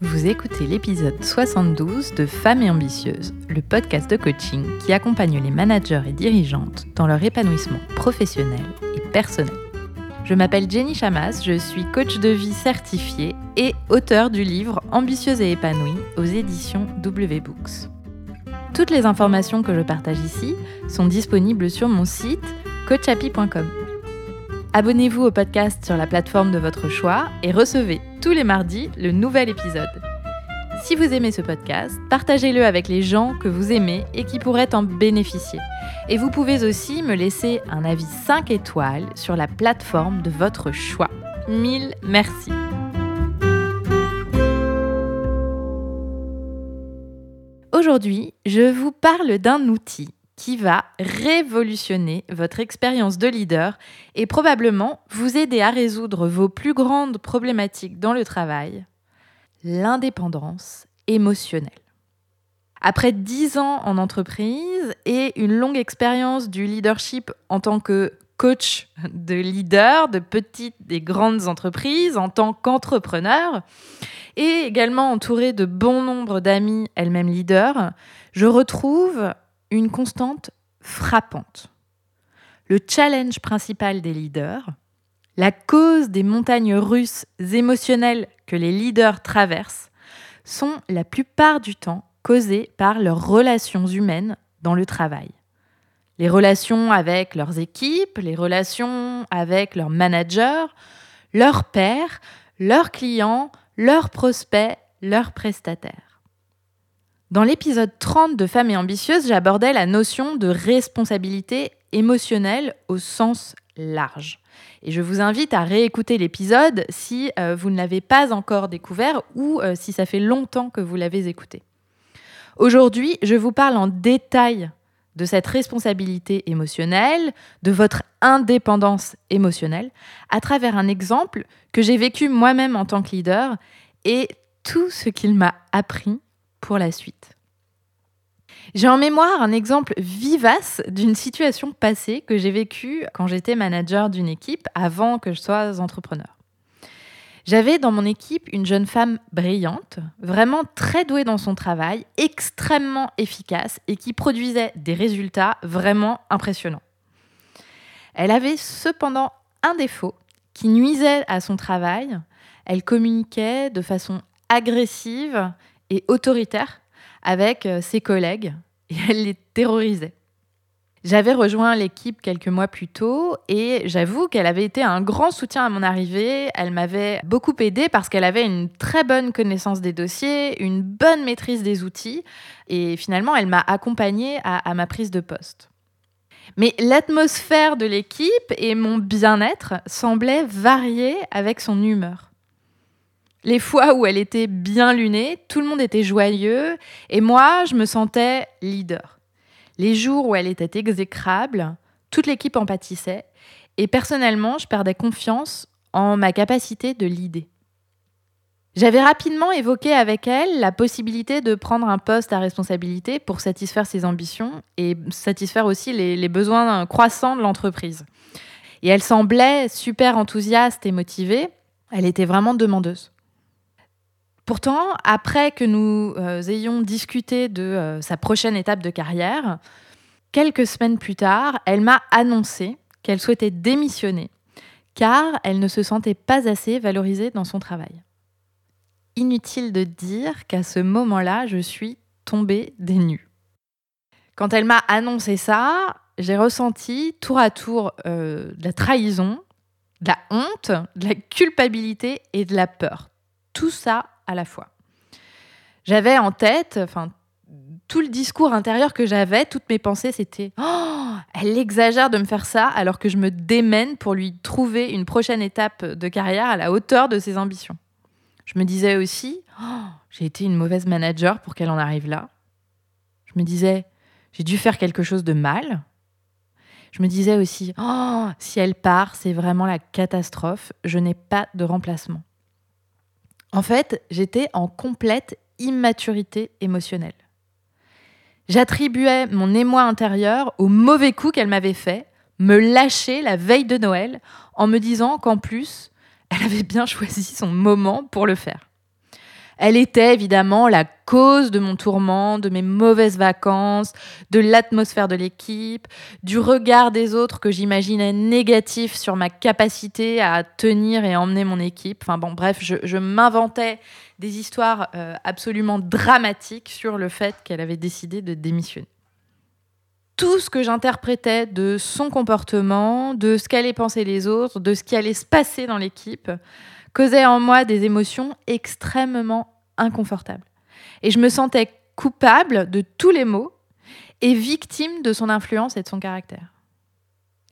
Vous écoutez l'épisode 72 de Femmes et Ambitieuses, le podcast de coaching qui accompagne les managers et dirigeantes dans leur épanouissement professionnel et personnel. Je m'appelle Jenny Chamas, je suis coach de vie certifiée et auteur du livre Ambitieuse et épanouie aux éditions W Books. Toutes les informations que je partage ici sont disponibles sur mon site coachapi.com. Abonnez-vous au podcast sur la plateforme de votre choix et recevez tous les mardis le nouvel épisode. Si vous aimez ce podcast, partagez-le avec les gens que vous aimez et qui pourraient en bénéficier. Et vous pouvez aussi me laisser un avis 5 étoiles sur la plateforme de votre choix. Mille merci. Aujourd'hui, je vous parle d'un outil qui va révolutionner votre expérience de leader et probablement vous aider à résoudre vos plus grandes problématiques dans le travail, l'indépendance émotionnelle. Après dix ans en entreprise et une longue expérience du leadership en tant que coach de leader de petites et grandes entreprises, en tant qu'entrepreneur, et également entouré de bon nombre d'amis elles-mêmes leaders, je retrouve une constante frappante. Le challenge principal des leaders, la cause des montagnes russes émotionnelles que les leaders traversent, sont la plupart du temps causées par leurs relations humaines dans le travail. Les relations avec leurs équipes, les relations avec leurs managers, leurs pairs, leurs clients, leurs prospects, leurs prestataires. Dans l'épisode 30 de Femmes et Ambitieuses, j'abordais la notion de responsabilité émotionnelle au sens large. Et je vous invite à réécouter l'épisode si euh, vous ne l'avez pas encore découvert ou euh, si ça fait longtemps que vous l'avez écouté. Aujourd'hui, je vous parle en détail de cette responsabilité émotionnelle, de votre indépendance émotionnelle, à travers un exemple que j'ai vécu moi-même en tant que leader et tout ce qu'il m'a appris pour la suite. J'ai en mémoire un exemple vivace d'une situation passée que j'ai vécue quand j'étais manager d'une équipe avant que je sois entrepreneur. J'avais dans mon équipe une jeune femme brillante, vraiment très douée dans son travail, extrêmement efficace et qui produisait des résultats vraiment impressionnants. Elle avait cependant un défaut qui nuisait à son travail. Elle communiquait de façon agressive et autoritaire avec euh, ses collègues et elle les terrorisait. J'avais rejoint l'équipe quelques mois plus tôt et j'avoue qu'elle avait été un grand soutien à mon arrivée. Elle m'avait beaucoup aidé parce qu'elle avait une très bonne connaissance des dossiers, une bonne maîtrise des outils et finalement elle m'a accompagnée à, à ma prise de poste. Mais l'atmosphère de l'équipe et mon bien-être semblaient varier avec son humeur. Les fois où elle était bien lunée, tout le monde était joyeux et moi, je me sentais leader. Les jours où elle était exécrable, toute l'équipe en pâtissait et personnellement, je perdais confiance en ma capacité de leader. J'avais rapidement évoqué avec elle la possibilité de prendre un poste à responsabilité pour satisfaire ses ambitions et satisfaire aussi les, les besoins croissants de l'entreprise. Et elle semblait super enthousiaste et motivée. Elle était vraiment demandeuse. Pourtant, après que nous euh, ayons discuté de euh, sa prochaine étape de carrière, quelques semaines plus tard, elle m'a annoncé qu'elle souhaitait démissionner car elle ne se sentait pas assez valorisée dans son travail. Inutile de dire qu'à ce moment-là, je suis tombée des nues. Quand elle m'a annoncé ça, j'ai ressenti tour à tour euh, de la trahison, de la honte, de la culpabilité et de la peur. Tout ça à la fois. J'avais en tête, enfin, tout le discours intérieur que j'avais, toutes mes pensées, c'était oh, elle exagère de me faire ça alors que je me démène pour lui trouver une prochaine étape de carrière à la hauteur de ses ambitions. Je me disais aussi oh, j'ai été une mauvaise manager pour qu'elle en arrive là. Je me disais j'ai dû faire quelque chose de mal. Je me disais aussi oh, si elle part, c'est vraiment la catastrophe, je n'ai pas de remplacement. En fait, j'étais en complète immaturité émotionnelle. J'attribuais mon émoi intérieur au mauvais coup qu'elle m'avait fait, me lâcher la veille de Noël en me disant qu'en plus, elle avait bien choisi son moment pour le faire. Elle était évidemment la cause de mon tourment, de mes mauvaises vacances, de l'atmosphère de l'équipe, du regard des autres que j'imaginais négatif sur ma capacité à tenir et emmener mon équipe. Enfin bon, bref, je, m'inventais des histoires euh, absolument dramatiques sur le fait qu'elle avait décidé de démissionner tout ce que j'interprétais de son comportement, de ce qu'allaient penser les autres, de ce qui allait se passer dans l'équipe, causait en moi des émotions extrêmement inconfortables. Et je me sentais coupable de tous les maux et victime de son influence et de son caractère.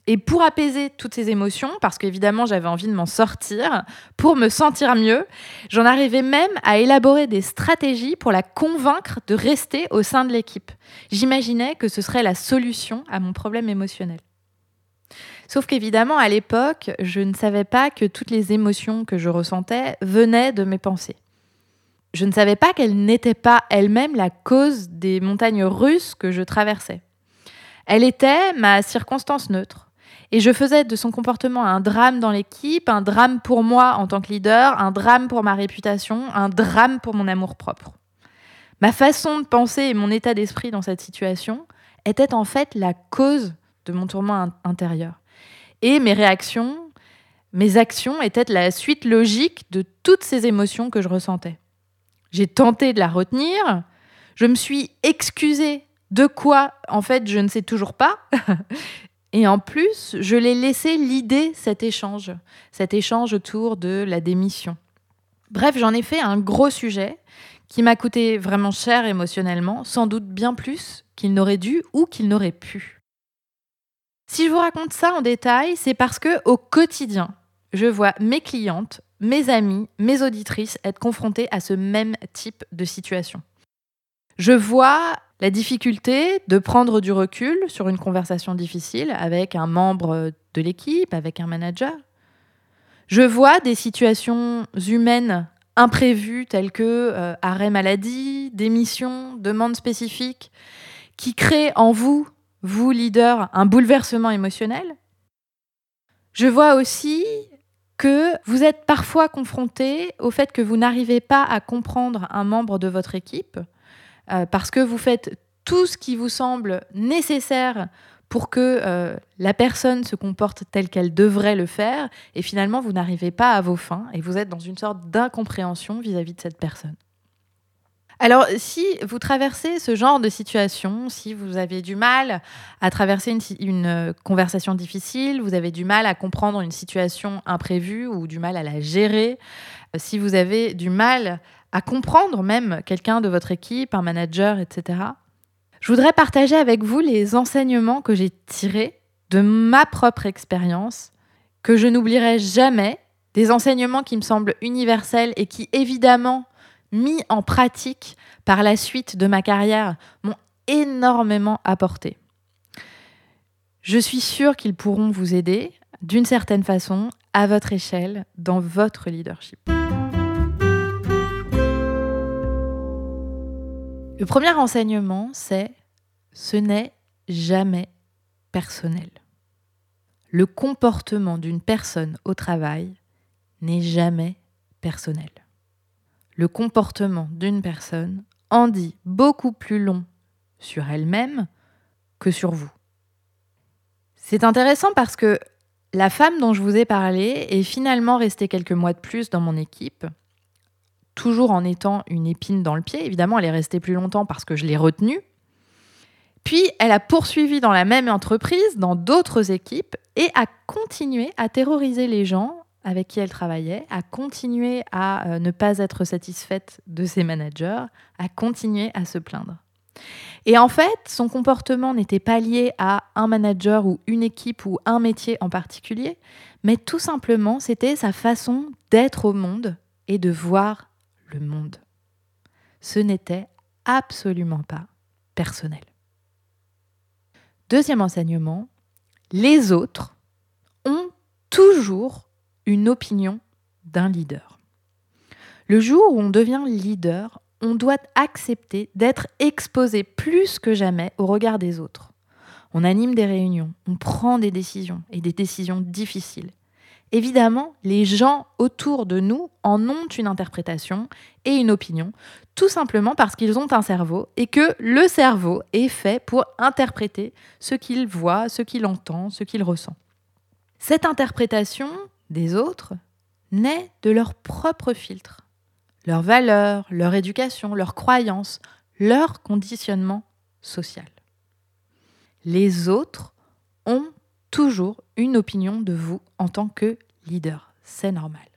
Et pour apaiser toutes ces émotions, parce qu'évidemment j'avais envie de m'en sortir, pour me sentir mieux, j'en arrivais même à élaborer des stratégies pour la convaincre de rester au sein de l'équipe. J'imaginais que ce serait la solution à mon problème émotionnel. Sauf qu'évidemment, à l'époque, je ne savais pas que toutes les émotions que je ressentais venaient de mes pensées. Je ne savais pas qu'elles n'étaient pas elles-mêmes la cause des montagnes russes que je traversais. Elle était ma circonstance neutre. Et je faisais de son comportement un drame dans l'équipe, un drame pour moi en tant que leader, un drame pour ma réputation, un drame pour mon amour-propre. Ma façon de penser et mon état d'esprit dans cette situation étaient en fait la cause de mon tourment intérieur. Et mes réactions, mes actions étaient la suite logique de toutes ces émotions que je ressentais. J'ai tenté de la retenir, je me suis excusée de quoi, en fait, je ne sais toujours pas. Et en plus, je l'ai laissé l'idée cet échange, cet échange autour de la démission. Bref, j'en ai fait un gros sujet qui m'a coûté vraiment cher émotionnellement, sans doute bien plus qu'il n'aurait dû ou qu'il n'aurait pu. Si je vous raconte ça en détail, c'est parce que au quotidien, je vois mes clientes, mes amis, mes auditrices être confrontées à ce même type de situation. Je vois la difficulté de prendre du recul sur une conversation difficile avec un membre de l'équipe, avec un manager. Je vois des situations humaines imprévues telles que euh, arrêt maladie, démission, demande spécifique, qui créent en vous, vous leader, un bouleversement émotionnel. Je vois aussi que vous êtes parfois confronté au fait que vous n'arrivez pas à comprendre un membre de votre équipe euh, parce que vous faites tout ce qui vous semble nécessaire pour que euh, la personne se comporte telle qu'elle devrait le faire, et finalement vous n'arrivez pas à vos fins, et vous êtes dans une sorte d'incompréhension vis-à-vis de cette personne. Alors, si vous traversez ce genre de situation, si vous avez du mal à traverser une, euh, conversation difficile, vous avez du mal à comprendre une situation imprévue ou du mal à la gérer, si vous avez du mal à comprendre même quelqu'un de votre équipe, un manager, etc. Je voudrais partager avec vous les enseignements que j'ai tirés de ma propre expérience, que je n'oublierai jamais, des enseignements qui me semblent universels et qui, évidemment, mis en pratique par la suite de ma carrière, m'ont énormément apporté. Je suis sûre qu'ils pourront vous aider, d'une certaine façon, à votre échelle, dans votre leadership. Le premier enseignement, c'est ce n'est jamais personnel. Le comportement d'une personne au travail n'est jamais personnel. Le comportement d'une personne en dit beaucoup plus long sur elle-même que sur vous. C'est intéressant parce que la femme dont je vous ai parlé est finalement restée quelques mois de plus dans mon équipe toujours en étant une épine dans le pied. Évidemment, elle est restée plus longtemps parce que je l'ai retenue. Puis, elle a poursuivi dans la même entreprise, dans d'autres équipes, et a continué à terroriser les gens avec qui elle travaillait, à continuer à euh, ne pas être satisfaite de ses managers, à continuer à se plaindre. Et en fait, son comportement n'était pas lié à un manager ou une équipe ou un métier en particulier, mais tout simplement, c'était sa façon d'être au monde et de voir le monde. Ce n'était absolument pas personnel. Deuxième enseignement, les autres ont toujours une opinion d'un leader. Le jour où on devient leader, on doit accepter d'être exposé plus que jamais au regard des autres. On anime des réunions, on prend des décisions et des décisions difficiles. Évidemment, les gens autour de nous en ont une interprétation et une opinion, tout simplement parce qu'ils ont un cerveau et que le cerveau est fait pour interpréter ce qu'il voit, ce qu'il entend, ce qu'il ressent. Cette interprétation des autres naît de leur propre filtre, leurs valeurs, leur éducation, leurs croyances, leur conditionnement social. Les autres ont toujours une opinion de vous en tant que leader. C'est normal.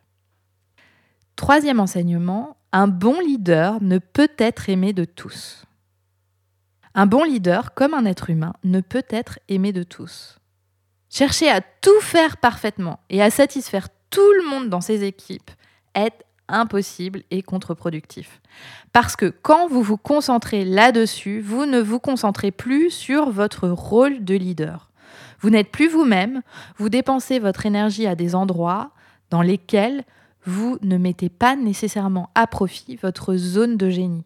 Troisième enseignement, un bon leader ne peut être aimé de tous. Un bon leader, comme un être humain, ne peut être aimé de tous. Chercher à tout faire parfaitement et à satisfaire tout le monde dans ses équipes est impossible et contre-productif. Parce que quand vous vous concentrez là-dessus, vous ne vous concentrez plus sur votre rôle de leader. Vous n'êtes plus vous-même, vous dépensez votre énergie à des endroits dans lesquels vous ne mettez pas nécessairement à profit votre zone de génie.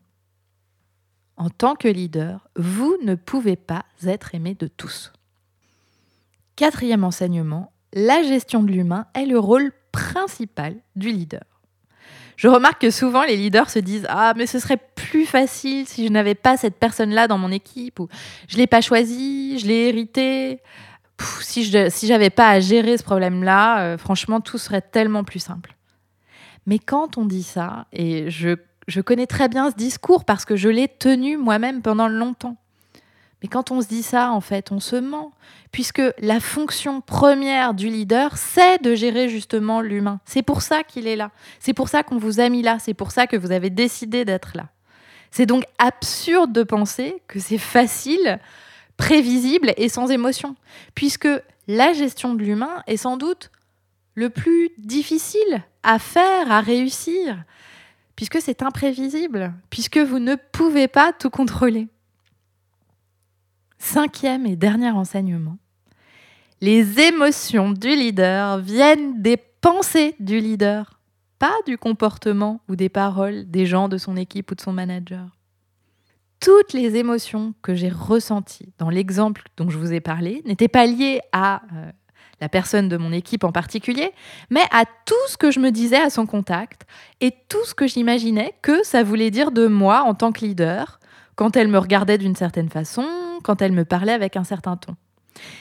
En tant que leader, vous ne pouvez pas être aimé de tous. Quatrième enseignement, la gestion de l'humain est le rôle principal du leader. Je remarque que souvent les leaders se disent Ah, mais ce serait plus facile si je n'avais pas cette personne-là dans mon équipe, ou je l'ai pas choisi, je l'ai hérité. si je si j'avais pas à gérer ce problème-là, euh, franchement, tout serait tellement plus simple. Mais quand on dit ça, et je, je connais très bien ce discours parce que je l'ai tenu moi-même pendant longtemps. Mais quand on se dit ça, en fait, on se ment, puisque la fonction première du leader, c'est de gérer justement l'humain. C'est pour ça qu'il est là. C'est pour ça qu'on vous a mis là. C'est pour ça que vous avez décidé d'être là. C'est donc absurde de penser que c'est facile, prévisible et sans émotion, puisque la gestion de l'humain est sans doute le plus difficile à faire, à réussir, puisque c'est imprévisible, puisque vous ne pouvez pas tout contrôler. Cinquième et dernier enseignement. Les émotions du leader viennent des pensées du leader, pas du comportement ou des paroles des gens de son équipe ou de son manager. Toutes les émotions que j'ai ressenties dans l'exemple dont je vous ai parlé n'étaient pas liées à euh, la personne de mon équipe en particulier, mais à tout ce que je me disais à son contact et tout ce que j'imaginais que ça voulait dire de moi en tant que leader, quand elle me regardait d'une certaine façon, quand elle me parlait avec un certain ton.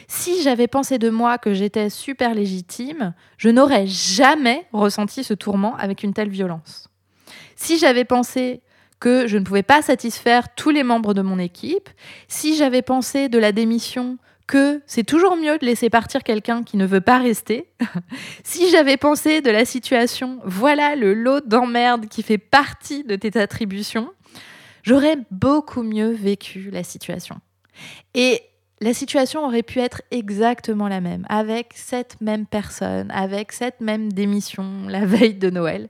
Si j'avais pensé de moi que j'étais super légitime, je n'aurais jamais ressenti ce tourment avec une telle violence. Si j'avais pensé que je ne pouvais pas satisfaire tous les membres de mon équipe, si j'avais pensé de la démission que c'est toujours mieux de laisser partir quelqu'un qui ne veut pas rester, si j'avais pensé de la situation, voilà le lot d'emmerde qui fait partie de tes attributions, j'aurais beaucoup mieux vécu la situation. Et la situation aurait pu être exactement la même, avec cette même personne, avec cette même démission la veille de Noël.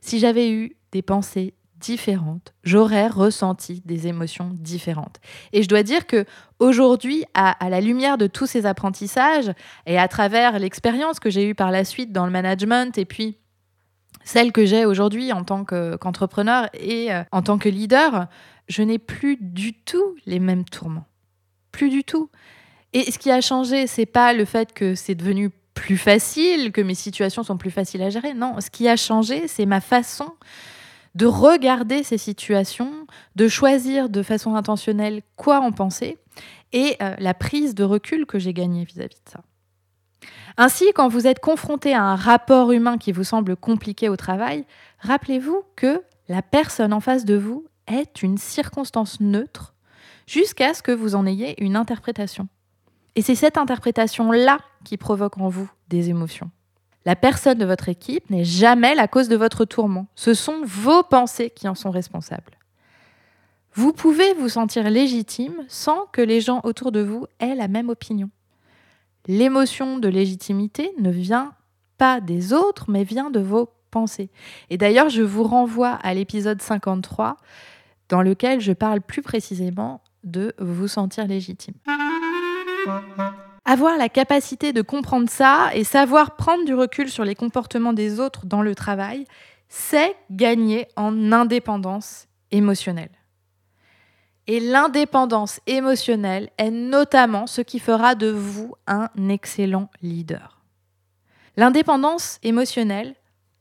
Si j'avais eu des pensées différentes, j'aurais ressenti des émotions différentes. Et je dois dire que aujourd'hui, à, la lumière de tous ces apprentissages et à travers l'expérience que j'ai eue par la suite dans le management et puis celle que j'ai aujourd'hui en tant qu'entrepreneur et euh, en tant que leader, je n'ai plus du tout les mêmes tourments. Plus du tout. Et ce qui a changé, c'est pas le fait que c'est devenu plus facile, que mes situations sont plus faciles à gérer. Non, ce qui a changé, c'est ma façon de regarder ces situations, de choisir de façon intentionnelle quoi en penser et euh, la prise de recul que j'ai gagnée vis-à-vis de ça. Ainsi, quand vous êtes confronté à un rapport humain qui vous semble compliqué au travail, rappelez-vous que la personne en face de vous est une circonstance neutre jusqu'à ce que vous en ayez une interprétation. Et c'est cette interprétation-là qui provoque en vous des émotions. La personne de votre équipe n'est jamais la cause de votre tourment. Ce sont vos pensées qui en sont responsables. Vous pouvez vous sentir légitime sans que les gens autour de vous aient la même opinion. L'émotion de légitimité ne vient pas des autres, mais vient de vos pensées. Et d'ailleurs, je vous renvoie à l'épisode 53, dans lequel je parle plus précisément de vous sentir légitime. Avoir la capacité de comprendre ça et savoir prendre du recul sur les comportements des autres dans le travail, c'est gagner en indépendance émotionnelle. Et l'indépendance émotionnelle est notamment ce qui fera de vous un excellent leader. L'indépendance émotionnelle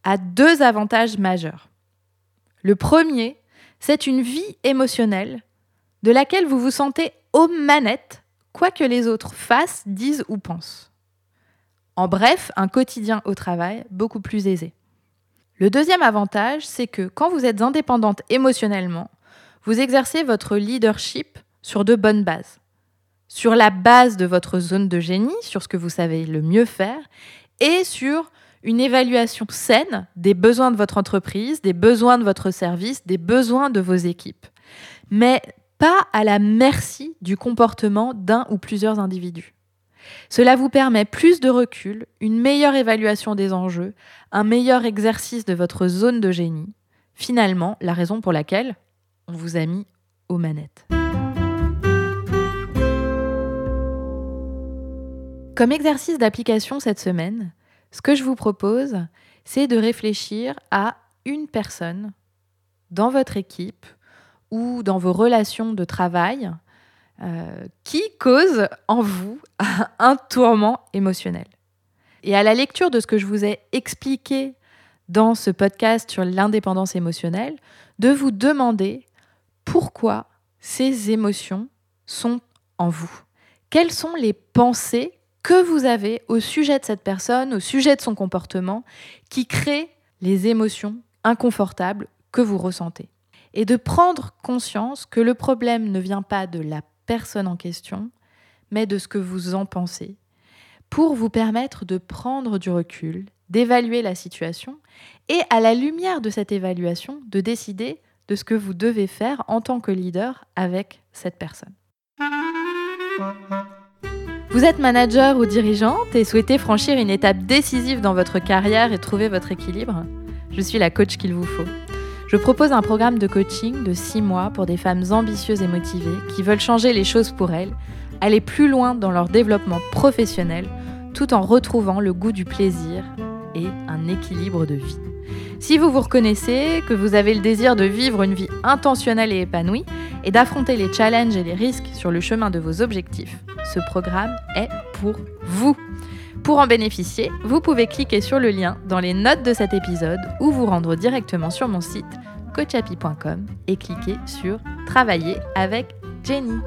a deux avantages majeurs. Le premier, c'est une vie émotionnelle de laquelle vous vous sentez aux manettes, quoi que les autres fassent, disent ou pensent. En bref, un quotidien au travail beaucoup plus aisé. Le deuxième avantage, c'est que quand vous êtes indépendante émotionnellement, vous exercez votre leadership sur de bonnes bases. Sur la base de votre zone de génie, sur ce que vous savez le mieux faire, et sur une évaluation saine des besoins de votre entreprise, des besoins de votre service, des besoins de vos équipes. Mais pas à la merci du comportement d'un ou plusieurs individus. Cela vous permet plus de recul, une meilleure évaluation des enjeux, un meilleur exercice de votre zone de génie. Finalement, la raison pour laquelle on vous a mis aux manettes. Comme exercice d'application cette semaine, ce que je vous propose, c'est de réfléchir à une personne dans votre équipe ou dans vos relations de travail euh, qui cause en vous un tourment émotionnel? Et à la lecture de ce que je vous ai expliqué dans ce podcast sur l'indépendance émotionnelle, de vous demander pourquoi ces émotions sont en vous. Quelles sont les pensées que vous avez au sujet de cette personne, au sujet de son comportement, qui créent les émotions inconfortables que vous ressentez? Et de prendre conscience que le problème ne vient pas de la personne en question, mais de ce que vous en pensez, pour vous permettre de prendre du recul, d'évaluer la situation, et à la lumière de cette évaluation, de décider de ce que vous devez faire en tant que leader avec cette personne. Vous êtes manager ou dirigeante et souhaitez franchir une étape décisive dans votre carrière et trouver votre équilibre? Je suis la coach qu'il vous faut. Je propose un programme de coaching de 6 mois pour des femmes ambitieuses et motivées qui veulent changer les choses pour elles, aller plus loin dans leur développement professionnel tout en retrouvant le goût du plaisir et un équilibre de vie. Si vous vous reconnaissez, que vous avez le désir de vivre une vie intentionnelle et épanouie et d'affronter les challenges et les risques sur le chemin de vos objectifs, ce programme est pour vous. Pour en bénéficier, vous pouvez cliquer sur le lien dans les notes de cet épisode ou vous rendre directement sur mon site coachapi.com et cliquer sur Travailler avec Jenny.